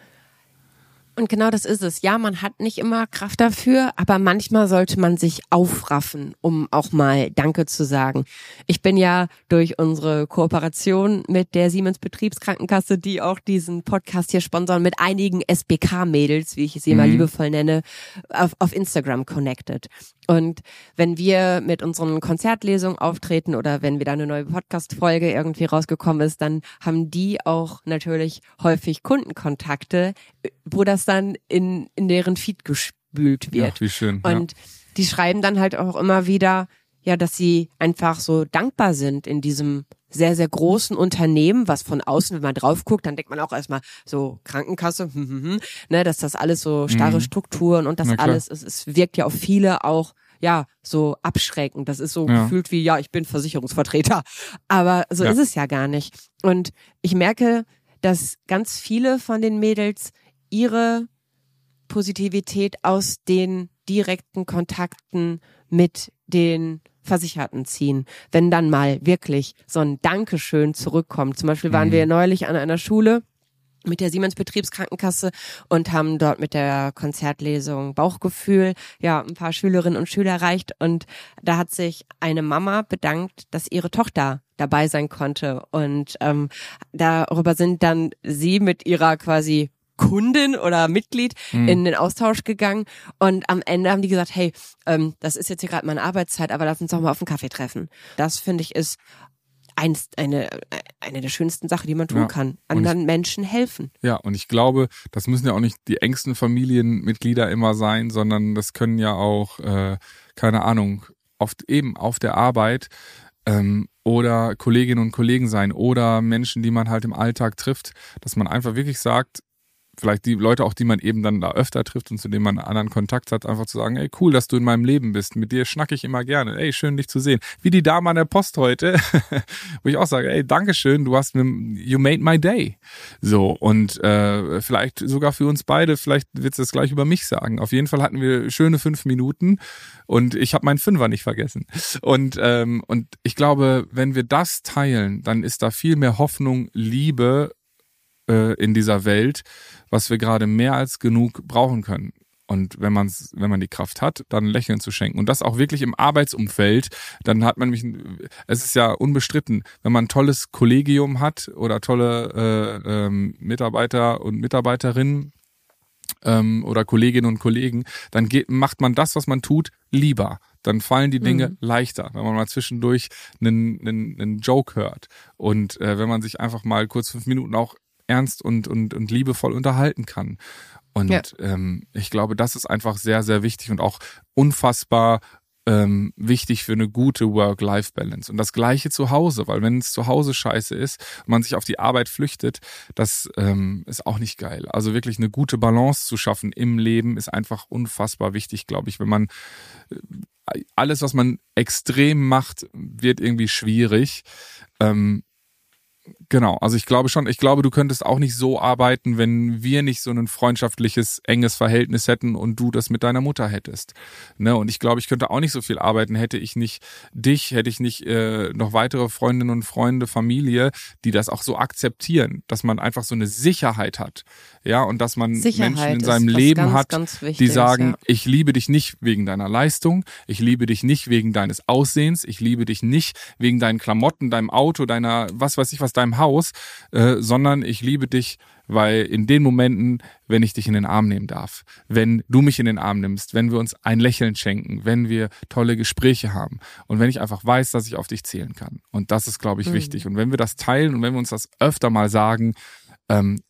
Und genau das ist es. Ja, man hat nicht immer Kraft dafür, aber manchmal sollte man sich aufraffen, um auch mal Danke zu sagen. Ich bin ja durch unsere Kooperation mit der Siemens Betriebskrankenkasse, die auch diesen Podcast hier sponsern, mit einigen SBK-Mädels, wie ich sie immer Mhm. liebevoll nenne, auf, auf Instagram connected. Und wenn wir mit unseren Konzertlesungen auftreten oder wenn wieder eine neue Podcast-Folge irgendwie rausgekommen ist, dann haben die auch natürlich häufig Kundenkontakte, wo das dann in, in deren Feed gespült Ja, wird. wie schön. Und die schreiben dann halt auch immer wieder, ja, dass sie einfach so dankbar sind in diesem sehr, sehr großen Unternehmen, was von außen, wenn man drauf guckt, dann denkt man auch erstmal so Krankenkasse, hm, hm, hm, ne, dass das alles so starre Mhm. Strukturen und das alles, es, es wirkt ja auf viele auch ja, so abschreckend. Das ist so Ja. gefühlt wie, ja, ich bin Versicherungsvertreter. Aber so Ja. ist es ja gar nicht. Und ich merke, dass ganz viele von den Mädels ihre Positivität aus den direkten Kontakten mit den Versicherten ziehen. Wenn dann mal wirklich so ein Dankeschön zurückkommt. Zum Beispiel waren Mhm. wir neulich an einer Schule mit der Siemens Betriebskrankenkasse und haben dort mit der Konzertlesung Bauchgefühl ja ein paar Schülerinnen und Schüler erreicht und da hat sich eine Mama bedankt, dass ihre Tochter dabei sein konnte und ähm, darüber sind dann sie mit ihrer quasi Kundin oder Mitglied Mhm. in den Austausch gegangen und am Ende haben die gesagt, hey, ähm, das ist jetzt hier gerade meine Arbeitszeit, aber lass uns doch mal auf einen Kaffee treffen. Das finde ich ist eins, eine, eine der schönsten Sachen, die man tun Ja. kann. Anderen Menschen helfen. Ja, und ich glaube, das müssen ja auch nicht die engsten Familienmitglieder immer sein, sondern das können ja auch, äh, keine Ahnung, oft eben auf der Arbeit ähm, oder Kolleginnen und Kollegen sein oder Menschen, die man halt im Alltag trifft, dass man einfach wirklich sagt, vielleicht die Leute auch, die man eben dann da öfter trifft und zu denen man anderen Kontakt hat, einfach zu sagen, ey, cool, dass du in meinem Leben bist. Mit dir schnacke ich immer gerne. Ey, schön, dich zu sehen. Wie die Dame an der Post heute, wo ich auch sage, ey, Dankeschön, du hast mir, you made my day. So, und äh, vielleicht sogar für uns beide, vielleicht wird es gleich über mich sagen. Auf jeden Fall hatten wir schöne fünf Minuten und ich habe meinen Fünfer nicht vergessen. Und, ähm, und ich glaube, wenn wir das teilen, dann ist da viel mehr Hoffnung, Liebe äh, in dieser Welt, was wir gerade mehr als genug brauchen können. Und wenn man wenn man die Kraft hat, dann Lächeln zu schenken und das auch wirklich im Arbeitsumfeld, dann hat man nämlich, es ist ja unbestritten, wenn man ein tolles Kollegium hat oder tolle äh, ähm, Mitarbeiter und Mitarbeiterinnen ähm, oder Kolleginnen und Kollegen, dann geht, macht man das, was man tut, lieber. Dann fallen die Dinge mhm. leichter, wenn man mal zwischendurch einen, einen, einen Joke hört und äh, wenn man sich einfach mal kurz fünf Minuten auch ernst und, und, und liebevoll unterhalten kann. Und ja. ähm, ich glaube, das ist einfach sehr, sehr wichtig und auch unfassbar ähm, wichtig für eine gute Work-Life-Balance. Und das gleiche zu Hause, weil wenn es zu Hause scheiße ist und man sich auf die Arbeit flüchtet, das ähm, ist auch nicht geil. Also wirklich eine gute Balance zu schaffen im Leben ist einfach unfassbar wichtig, glaube ich. Wenn man äh, alles, was man extrem macht, wird irgendwie schwierig. Ähm, Genau, also ich glaube schon, ich glaube, du könntest auch nicht so arbeiten, wenn wir nicht so ein freundschaftliches, enges Verhältnis hätten und du das mit deiner Mutter hättest. Ne? Und ich glaube, ich könnte auch nicht so viel arbeiten, hätte ich nicht dich, hätte ich nicht äh, noch weitere Freundinnen und Freunde, Familie, die das auch so akzeptieren, dass man einfach so eine Sicherheit hat. Ja, und dass man Sicherheit Menschen in seinem Leben ganz, hat, ganz die sagen, ja. ich liebe dich nicht wegen deiner Leistung, ich liebe dich nicht wegen deines Aussehens, ich liebe dich nicht wegen deinen Klamotten, deinem Auto, deiner, was weiß ich was, deinem Haus, äh, sondern ich liebe dich, weil in den Momenten, wenn ich dich in den Arm nehmen darf, wenn du mich in den Arm nimmst, wenn wir uns ein Lächeln schenken, wenn wir tolle Gespräche haben und wenn ich einfach weiß, dass ich auf dich zählen kann. Und das ist, glaube ich, mhm. wichtig. Und wenn wir das teilen und wenn wir uns das öfter mal sagen, ähm,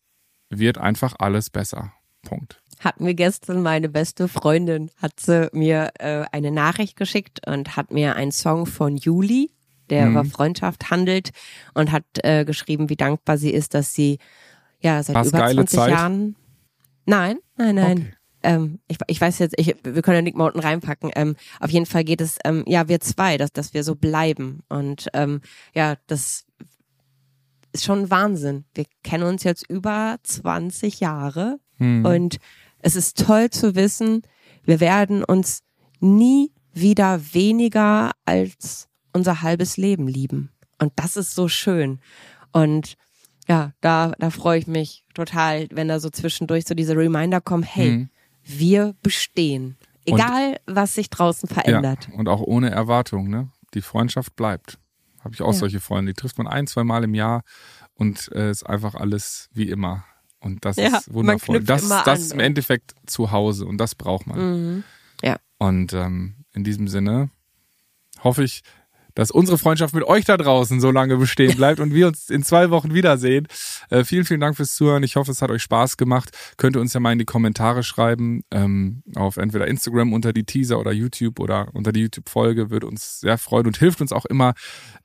wird einfach alles besser. Punkt hatten wir gestern meine beste Freundin hat sie mir äh, eine Nachricht geschickt und hat mir einen Song von Juli der mhm. über Freundschaft handelt und hat äh, geschrieben, wie dankbar sie ist, dass sie ja seit Was, über 20 Zeit? Jahren. Nein, nein, nein. Okay. Ähm, ich, ich weiß jetzt, ich, wir können ja Nick Mountain reinpacken. Ähm, auf jeden Fall geht es, ähm, ja, wir zwei, dass, dass wir so bleiben. Und ähm, ja, das ist schon Wahnsinn. Wir kennen uns jetzt über 20 Jahre hm. und es ist toll zu wissen, wir werden uns nie wieder weniger als unser halbes Leben lieben. Und das ist so schön. Und ja, da, da freue ich mich total, wenn da so zwischendurch so diese Reminder kommen, hey, mhm. wir bestehen. Egal, und, was sich draußen verändert. Ja, und auch ohne Erwartung, ne? Die Freundschaft bleibt. Habe ich auch ja. solche Freunde. Die trifft man ein, zwei Mal im Jahr und äh, ist einfach alles wie immer. Und das ja, ist wundervoll. Das, das an, ist im Endeffekt zu Hause und das braucht man. Mhm. Ja. Und ähm, in diesem Sinne hoffe ich, dass unsere Freundschaft mit euch da draußen so lange bestehen bleibt und wir uns in zwei Wochen wiedersehen. Äh, vielen, vielen Dank fürs Zuhören. Ich hoffe, es hat euch Spaß gemacht. Könnt ihr uns ja mal in die Kommentare schreiben, ähm, auf entweder Instagram unter die Teaser oder YouTube oder unter die YouTube-Folge. Würde uns sehr freuen und hilft uns auch immer,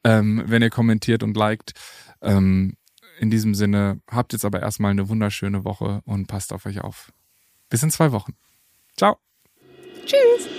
ähm, wenn ihr kommentiert und liked. Ähm, in diesem Sinne, habt jetzt aber erstmal eine wunderschöne Woche und passt auf euch auf. Bis in zwei Wochen. Ciao. Tschüss.